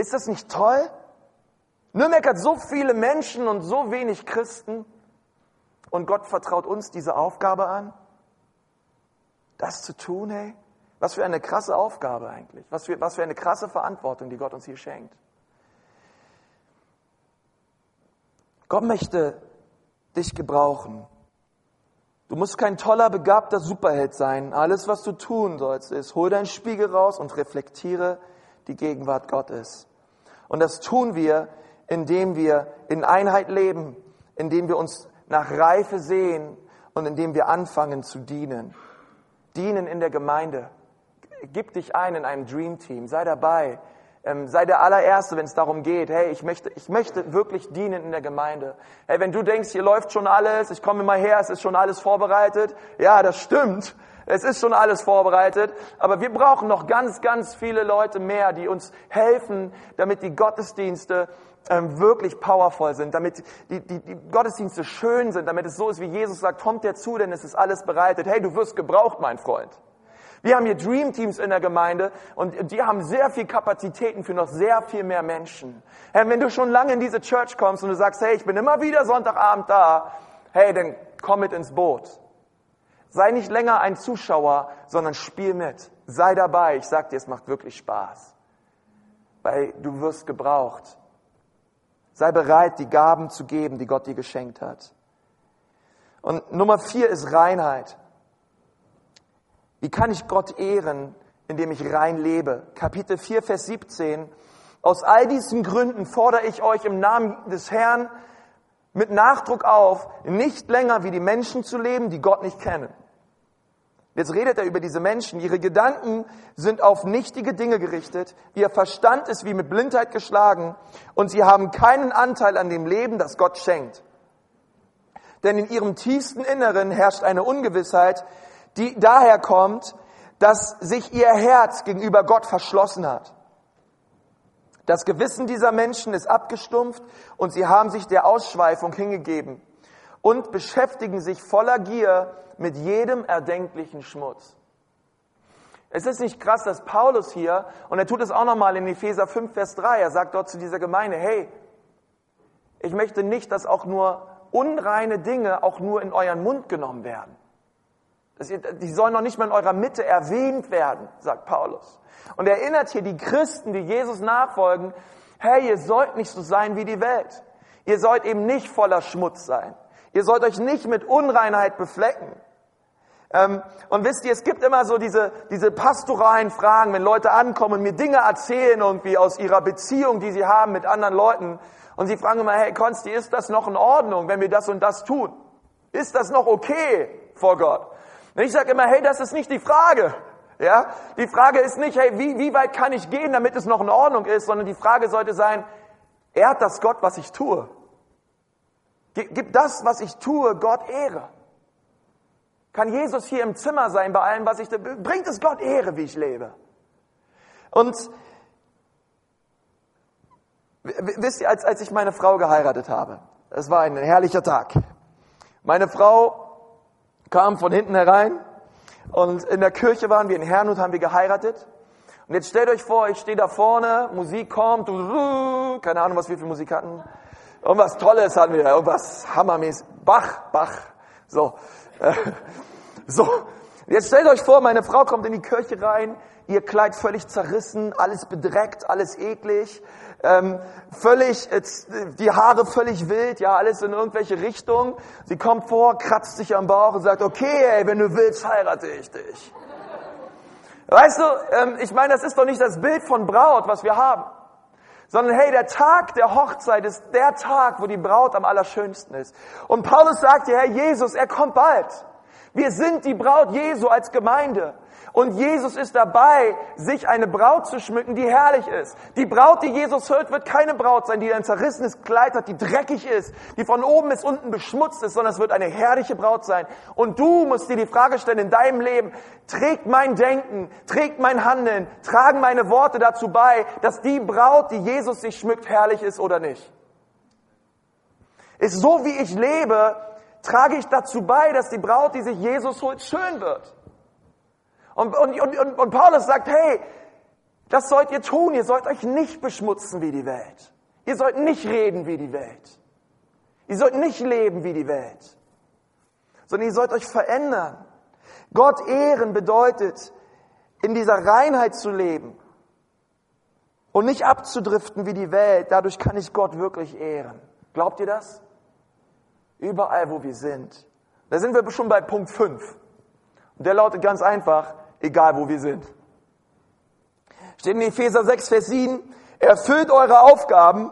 [SPEAKER 1] Ist das nicht toll? Nürnberg hat so viele Menschen und so wenig Christen. Und Gott vertraut uns diese Aufgabe an, das zu tun, hey? Was für eine krasse Aufgabe eigentlich. Was für, was für eine krasse Verantwortung, die Gott uns hier schenkt. Gott möchte dich gebrauchen. Du musst kein toller, begabter Superheld sein. Alles, was du tun sollst, ist, hol deinen Spiegel raus und reflektiere die Gegenwart Gottes. Und das tun wir, indem wir in Einheit leben, indem wir uns nach Reife sehen und indem wir anfangen zu dienen. Dienen in der Gemeinde. Gib dich ein in einem Dream Team. Sei dabei. Ähm, sei der allererste, wenn es darum geht, hey, ich möchte, ich möchte wirklich dienen in der Gemeinde. Hey, wenn du denkst, hier läuft schon alles, ich komme immer her, es ist schon alles vorbereitet. Ja, das stimmt. Es ist schon alles vorbereitet, aber wir brauchen noch ganz, ganz viele Leute mehr, die uns helfen, damit die Gottesdienste ähm, wirklich powerful sind, damit die, die, die Gottesdienste schön sind, damit es so ist, wie Jesus sagt, kommt dir zu, denn es ist alles bereitet. Hey, du wirst gebraucht, mein Freund. Wir haben hier Dream Teams in der Gemeinde und die haben sehr viel Kapazitäten für noch sehr viel mehr Menschen. Hey, wenn du schon lange in diese Church kommst und du sagst, hey, ich bin immer wieder Sonntagabend da, hey, dann komm mit ins Boot. Sei nicht länger ein Zuschauer, sondern spiel mit. Sei dabei. Ich sag dir, es macht wirklich Spaß. Weil du wirst gebraucht. Sei bereit, die Gaben zu geben, die Gott dir geschenkt hat. Und Nummer vier ist Reinheit. Wie kann ich Gott ehren, indem ich rein lebe? Kapitel 4, Vers 17. Aus all diesen Gründen fordere ich euch im Namen des Herrn mit Nachdruck auf, nicht länger wie die Menschen zu leben, die Gott nicht kennen. Jetzt redet er über diese Menschen. Ihre Gedanken sind auf nichtige Dinge gerichtet. Ihr Verstand ist wie mit Blindheit geschlagen und sie haben keinen Anteil an dem Leben, das Gott schenkt. Denn in ihrem tiefsten Inneren herrscht eine Ungewissheit, die daher kommt, dass sich ihr Herz gegenüber Gott verschlossen hat. Das Gewissen dieser Menschen ist abgestumpft und sie haben sich der Ausschweifung hingegeben und beschäftigen sich voller Gier mit jedem erdenklichen Schmutz. Es ist nicht krass, dass Paulus hier, und er tut es auch nochmal in Epheser 5, Vers 3, er sagt dort zu dieser Gemeinde, hey, ich möchte nicht, dass auch nur unreine Dinge auch nur in euren Mund genommen werden. Die sollen noch nicht mal in eurer Mitte erwähnt werden, sagt Paulus. Und er erinnert hier die Christen, die Jesus nachfolgen, hey, ihr sollt nicht so sein wie die Welt. Ihr sollt eben nicht voller Schmutz sein. Ihr sollt euch nicht mit Unreinheit beflecken. Ähm, und wisst ihr, es gibt immer so diese, diese pastoralen Fragen, wenn Leute ankommen und mir Dinge erzählen irgendwie aus ihrer Beziehung, die sie haben mit anderen Leuten. Und sie fragen immer, hey Konsti, ist das noch in Ordnung, wenn wir das und das tun? Ist das noch okay vor Gott? Ich sage immer, hey, das ist nicht die Frage. Ja, die Frage ist nicht, hey, wie, wie weit kann ich gehen, damit es noch in Ordnung ist, sondern die Frage sollte sein, ehrt das Gott, was ich tue? Gibt das, was ich tue, Gott Ehre? Kann Jesus hier im Zimmer sein bei allem, was ich tue? Bringt es Gott Ehre, wie ich lebe? Und wisst ihr, als, als ich meine Frau geheiratet habe, es war ein herrlicher Tag. Meine Frau kam von hinten herein und in der Kirche waren wir in Hernut, haben wir geheiratet. Und jetzt stellt euch vor, ich stehe da vorne, Musik kommt, keine Ahnung, was wir für Musik hatten. Irgendwas Tolles hatten wir, irgendwas hammermäßig. Bach, Bach. So. so. Jetzt stellt euch vor, meine Frau kommt in die Kirche rein, ihr Kleid völlig zerrissen, alles bedreckt, alles eklig, ähm, völlig, die Haare völlig wild, ja, alles in irgendwelche Richtungen. Sie kommt vor, kratzt sich am Bauch und sagt, okay, ey, wenn du willst, heirate ich dich. Weißt du, ähm, ich meine, das ist doch nicht das Bild von Braut, was wir haben sondern hey, der Tag der Hochzeit ist der Tag, wo die Braut am allerschönsten ist. Und Paulus sagt ja, Herr Jesus, er kommt bald. Wir sind die Braut Jesu als Gemeinde. Und Jesus ist dabei, sich eine Braut zu schmücken, die herrlich ist. Die Braut, die Jesus hört, wird keine Braut sein, die ein zerrissenes Kleid hat, die dreckig ist, die von oben bis unten beschmutzt ist, sondern es wird eine herrliche Braut sein. Und du musst dir die Frage stellen in deinem Leben, trägt mein Denken, trägt mein Handeln, tragen meine Worte dazu bei, dass die Braut, die Jesus sich schmückt, herrlich ist oder nicht? Ist so, wie ich lebe, trage ich dazu bei, dass die Braut, die sich Jesus holt, schön wird. Und, und, und, und Paulus sagt, hey, das sollt ihr tun. Ihr sollt euch nicht beschmutzen wie die Welt. Ihr sollt nicht reden wie die Welt. Ihr sollt nicht leben wie die Welt. Sondern ihr sollt euch verändern. Gott ehren bedeutet, in dieser Reinheit zu leben und nicht abzudriften wie die Welt. Dadurch kann ich Gott wirklich ehren. Glaubt ihr das? Überall, wo wir sind. Da sind wir schon bei Punkt 5. Und der lautet ganz einfach, egal wo wir sind. Steht in Epheser 6, Vers 7, erfüllt eure Aufgaben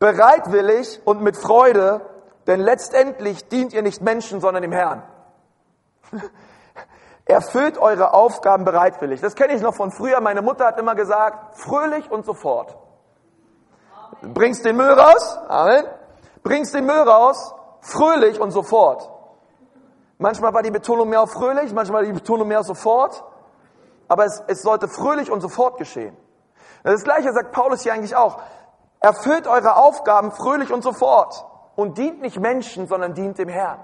[SPEAKER 1] bereitwillig und mit Freude, denn letztendlich dient ihr nicht Menschen, sondern dem Herrn. Erfüllt eure Aufgaben bereitwillig. Das kenne ich noch von früher. Meine Mutter hat immer gesagt, fröhlich und sofort. Bringst den Müll raus, Amen. Bringst den Müll raus, fröhlich und sofort. Manchmal war die Betonung mehr auf fröhlich, manchmal die Betonung mehr auf sofort. Aber es, es sollte fröhlich und sofort geschehen. Das Gleiche sagt Paulus hier eigentlich auch. Erfüllt eure Aufgaben fröhlich und sofort und dient nicht Menschen, sondern dient dem Herrn.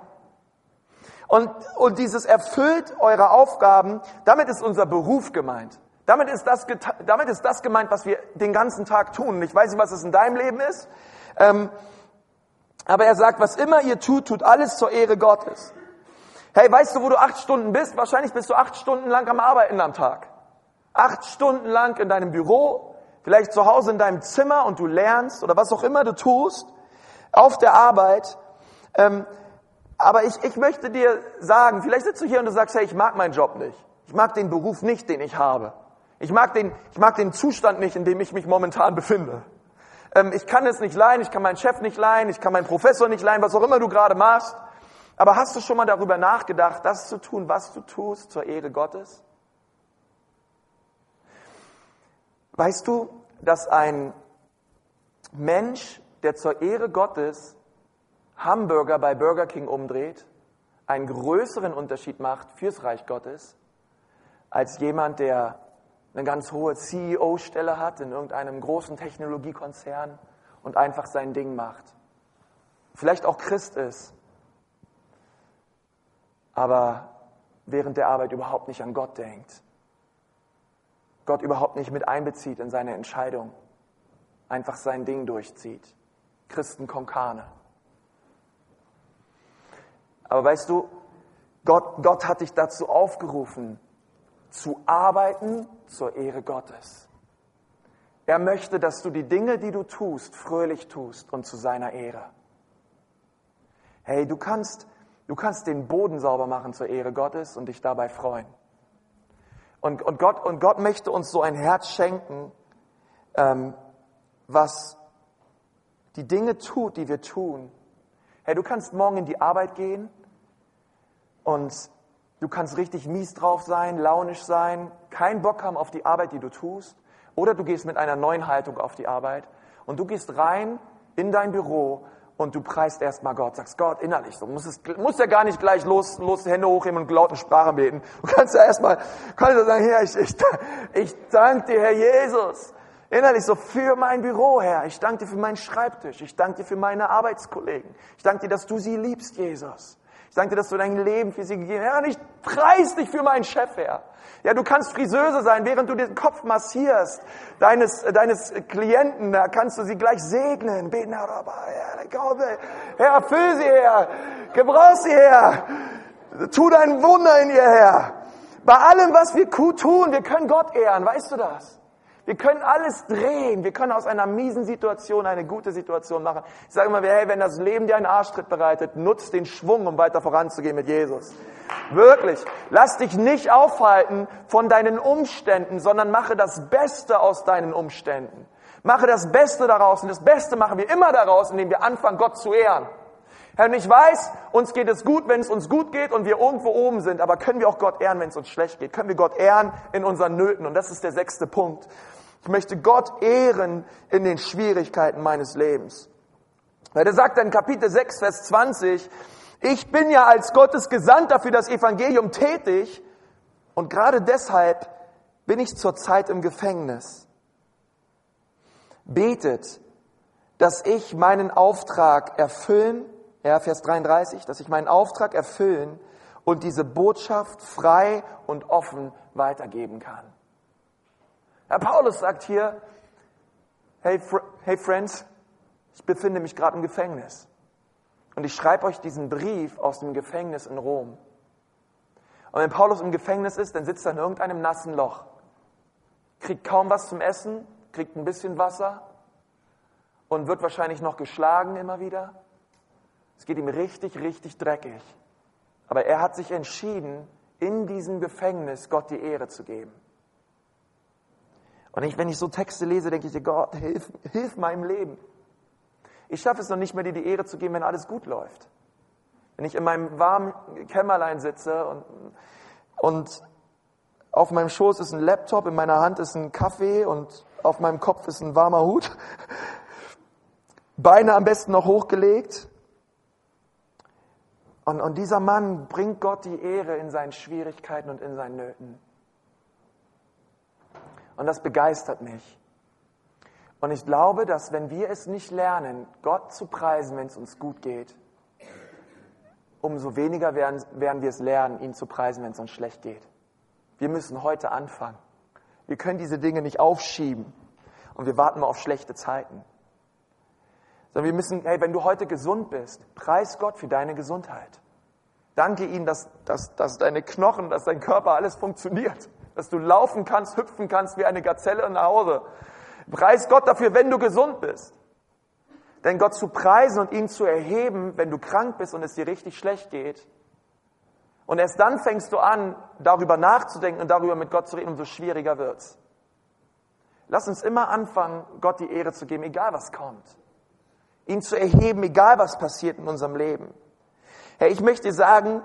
[SPEAKER 1] Und, und dieses erfüllt eure Aufgaben, damit ist unser Beruf gemeint. Damit ist, das, damit ist das gemeint, was wir den ganzen Tag tun. Ich weiß nicht, was es in deinem Leben ist. Ähm, aber er sagt, was immer ihr tut, tut alles zur Ehre Gottes. Hey, weißt du, wo du acht Stunden bist? Wahrscheinlich bist du acht Stunden lang am Arbeiten am Tag. Acht Stunden lang in deinem Büro, vielleicht zu Hause in deinem Zimmer und du lernst oder was auch immer du tust, auf der Arbeit. Ähm, aber ich, ich möchte dir sagen, vielleicht sitzt du hier und du sagst, hey, ich mag meinen Job nicht. Ich mag den Beruf nicht, den ich habe. Ich mag den, ich mag den Zustand nicht, in dem ich mich momentan befinde. Ähm, ich kann es nicht leihen, ich kann meinen Chef nicht leihen, ich kann meinen Professor nicht leihen, was auch immer du gerade machst. Aber hast du schon mal darüber nachgedacht, das zu tun, was du tust zur Ehre Gottes? Weißt du, dass ein Mensch, der zur Ehre Gottes Hamburger bei Burger King umdreht, einen größeren Unterschied macht fürs Reich Gottes, als jemand, der eine ganz hohe CEO-Stelle hat in irgendeinem großen Technologiekonzern und einfach sein Ding macht. Vielleicht auch Christ ist, aber während der Arbeit überhaupt nicht an Gott denkt. Gott überhaupt nicht mit einbezieht in seine Entscheidung. Einfach sein Ding durchzieht. Christen Konkane. Aber weißt du, Gott, Gott hat dich dazu aufgerufen, zu arbeiten zur Ehre Gottes. Er möchte, dass du die Dinge, die du tust, fröhlich tust und zu seiner Ehre. Hey, du kannst, du kannst den Boden sauber machen zur Ehre Gottes und dich dabei freuen. Und, und, Gott, und Gott möchte uns so ein Herz schenken, ähm, was die Dinge tut, die wir tun. Hey, du kannst morgen in die Arbeit gehen und du kannst richtig mies drauf sein, launisch sein, keinen Bock haben auf die Arbeit, die du tust. Oder du gehst mit einer neuen Haltung auf die Arbeit und du gehst rein in dein Büro und du preist erstmal Gott, sagst Gott innerlich, du musst, es, musst ja gar nicht gleich los, los Hände hochheben und lauten Sprachen beten. Du kannst ja erstmal, kannst ja sagen, Herr, ich, ich, ich danke dir, Herr Jesus. Innerlich so für mein Büro, Herr. Ich danke dir für meinen Schreibtisch. Ich danke dir für meine Arbeitskollegen. Ich danke dir, dass du sie liebst, Jesus. Danke dass du dein Leben für sie gegeben hast. Herr, und ich preis dich für meinen Chef, Herr. Ja, du kannst Friseuse sein, während du den Kopf massierst deines, deines Klienten, da kannst du sie gleich segnen, beten, Herr, Herr, erfüll sie, Herr, gebrauch sie, Herr, tu dein Wunder in ihr, Herr. Bei allem, was wir tun, wir können Gott ehren, weißt du das? Wir können alles drehen. Wir können aus einer miesen Situation eine gute Situation machen. Ich sage immer, hey, wenn das Leben dir einen Arschtritt bereitet, nutzt den Schwung, um weiter voranzugehen mit Jesus. Wirklich. Lass dich nicht aufhalten von deinen Umständen, sondern mache das Beste aus deinen Umständen. Mache das Beste daraus. Und das Beste machen wir immer daraus, indem wir anfangen, Gott zu ehren. Herr, und ich weiß, uns geht es gut, wenn es uns gut geht und wir irgendwo oben sind, aber können wir auch Gott ehren, wenn es uns schlecht geht? Können wir Gott ehren in unseren Nöten? Und das ist der sechste Punkt. Ich möchte Gott ehren in den Schwierigkeiten meines Lebens. Weil er sagt in Kapitel 6, Vers 20, ich bin ja als Gottes Gesandter für das Evangelium tätig und gerade deshalb bin ich zurzeit im Gefängnis. Betet, dass ich meinen Auftrag erfüllen, ja, Vers 33, dass ich meinen Auftrag erfüllen und diese Botschaft frei und offen weitergeben kann. Herr Paulus sagt hier, hey, hey Friends, ich befinde mich gerade im Gefängnis. Und ich schreibe euch diesen Brief aus dem Gefängnis in Rom. Und wenn Paulus im Gefängnis ist, dann sitzt er in irgendeinem nassen Loch. Kriegt kaum was zum Essen, kriegt ein bisschen Wasser und wird wahrscheinlich noch geschlagen immer wieder. Es geht ihm richtig, richtig dreckig. Aber er hat sich entschieden, in diesem Gefängnis Gott die Ehre zu geben. Und ich, wenn ich so Texte lese, denke ich dir, Gott, hilf, hilf meinem Leben. Ich schaffe es noch nicht mehr, dir die Ehre zu geben, wenn alles gut läuft. Wenn ich in meinem warmen Kämmerlein sitze und, und auf meinem Schoß ist ein Laptop, in meiner Hand ist ein Kaffee und auf meinem Kopf ist ein warmer Hut. Beine am besten noch hochgelegt. Und, und dieser Mann bringt Gott die Ehre in seinen Schwierigkeiten und in seinen Nöten. Und das begeistert mich. Und ich glaube, dass wenn wir es nicht lernen, Gott zu preisen, wenn es uns gut geht, umso weniger werden, werden wir es lernen, ihn zu preisen, wenn es uns schlecht geht. Wir müssen heute anfangen. Wir können diese Dinge nicht aufschieben und wir warten mal auf schlechte Zeiten. Sondern wir müssen, hey, wenn du heute gesund bist, preis Gott für deine Gesundheit. Danke ihm, dass, dass, dass deine Knochen, dass dein Körper alles funktioniert dass du laufen kannst, hüpfen kannst wie eine Gazelle nach Hause. Preis Gott dafür, wenn du gesund bist. Denn Gott zu preisen und ihn zu erheben, wenn du krank bist und es dir richtig schlecht geht. Und erst dann fängst du an, darüber nachzudenken und darüber mit Gott zu reden, umso schwieriger wird's. Lass uns immer anfangen, Gott die Ehre zu geben, egal was kommt. Ihn zu erheben, egal was passiert in unserem Leben. Hey, ich möchte sagen,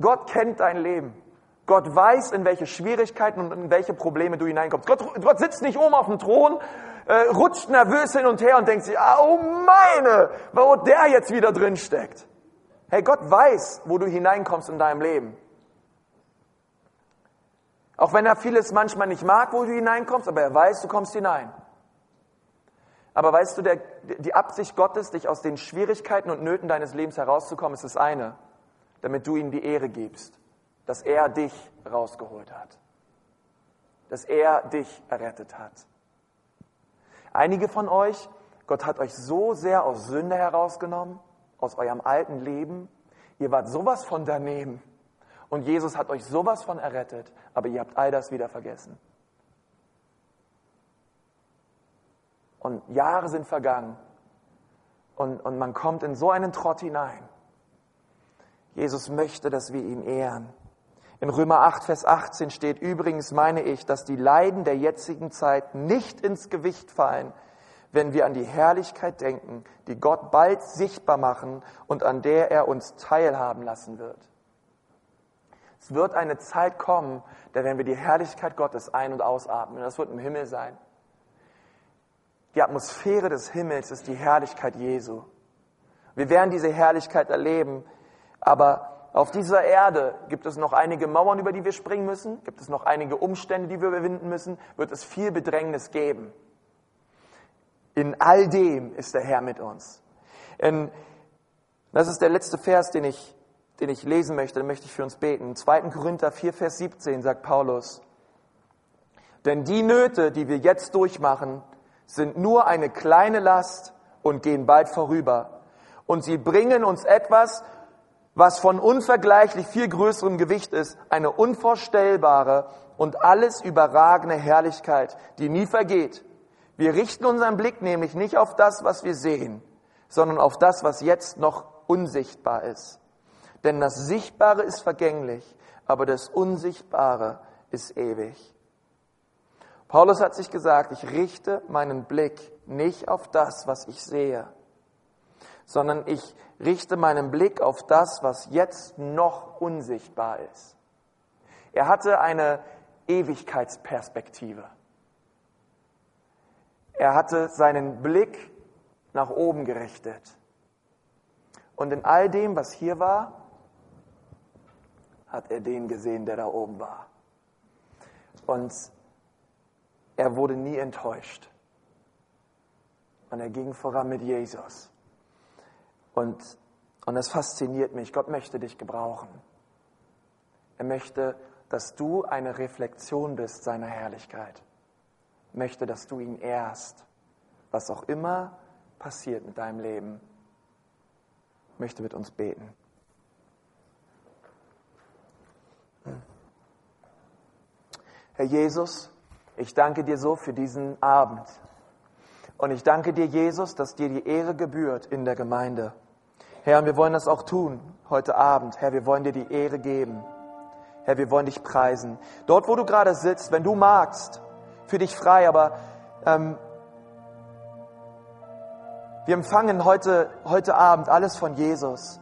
[SPEAKER 1] Gott kennt dein Leben. Gott weiß, in welche Schwierigkeiten und in welche Probleme du hineinkommst. Gott, Gott sitzt nicht oben auf dem Thron, äh, rutscht nervös hin und her und denkt sich, oh meine, wo der jetzt wieder drin steckt. Hey, Gott weiß, wo du hineinkommst in deinem Leben. Auch wenn er vieles manchmal nicht mag, wo du hineinkommst, aber er weiß, du kommst hinein. Aber weißt du, der, die Absicht Gottes, dich aus den Schwierigkeiten und Nöten deines Lebens herauszukommen, ist das eine, damit du ihm die Ehre gibst, dass er dich rausgeholt hat, dass er dich errettet hat. Einige von euch, Gott hat euch so sehr aus Sünde herausgenommen, aus eurem alten Leben, ihr wart sowas von daneben und Jesus hat euch sowas von errettet, aber ihr habt all das wieder vergessen. Und Jahre sind vergangen. Und, und man kommt in so einen Trott hinein. Jesus möchte, dass wir ihn ehren. In Römer 8, Vers 18 steht, übrigens meine ich, dass die Leiden der jetzigen Zeit nicht ins Gewicht fallen, wenn wir an die Herrlichkeit denken, die Gott bald sichtbar machen und an der er uns teilhaben lassen wird. Es wird eine Zeit kommen, da werden wir die Herrlichkeit Gottes ein- und ausatmen. Das wird im Himmel sein. Die Atmosphäre des Himmels ist die Herrlichkeit Jesu. Wir werden diese Herrlichkeit erleben, aber auf dieser Erde gibt es noch einige Mauern, über die wir springen müssen, gibt es noch einige Umstände, die wir überwinden müssen, wird es viel Bedrängnis geben. In all dem ist der Herr mit uns. In, das ist der letzte Vers, den ich den ich lesen möchte, dann möchte ich für uns beten. 2. Korinther 4, Vers 17 sagt Paulus, denn die Nöte, die wir jetzt durchmachen, sind nur eine kleine Last und gehen bald vorüber. Und sie bringen uns etwas, was von unvergleichlich viel größerem Gewicht ist, eine unvorstellbare und alles überragende Herrlichkeit, die nie vergeht. Wir richten unseren Blick nämlich nicht auf das, was wir sehen, sondern auf das, was jetzt noch unsichtbar ist. Denn das Sichtbare ist vergänglich, aber das Unsichtbare ist ewig. Paulus hat sich gesagt, ich richte meinen Blick nicht auf das, was ich sehe, sondern ich richte meinen Blick auf das, was jetzt noch unsichtbar ist. Er hatte eine Ewigkeitsperspektive. Er hatte seinen Blick nach oben gerichtet. Und in all dem, was hier war, hat er den gesehen, der da oben war. Und er wurde nie enttäuscht. Und er ging voran mit Jesus. Und, und es fasziniert mich. Gott möchte dich gebrauchen. Er möchte, dass du eine Reflexion bist seiner Herrlichkeit. Er möchte, dass du ihn ehrst. Was auch immer passiert mit deinem Leben. Ich möchte mit uns beten. Herr Jesus, ich danke dir so für diesen Abend. Und ich danke dir, Jesus, dass dir die Ehre gebührt in der Gemeinde. Herr, und wir wollen das auch tun heute Abend. Herr, wir wollen dir die Ehre geben. Herr, wir wollen dich preisen. Dort, wo du gerade sitzt, wenn du magst, für dich frei, aber ähm, wir empfangen heute, heute Abend alles von Jesus.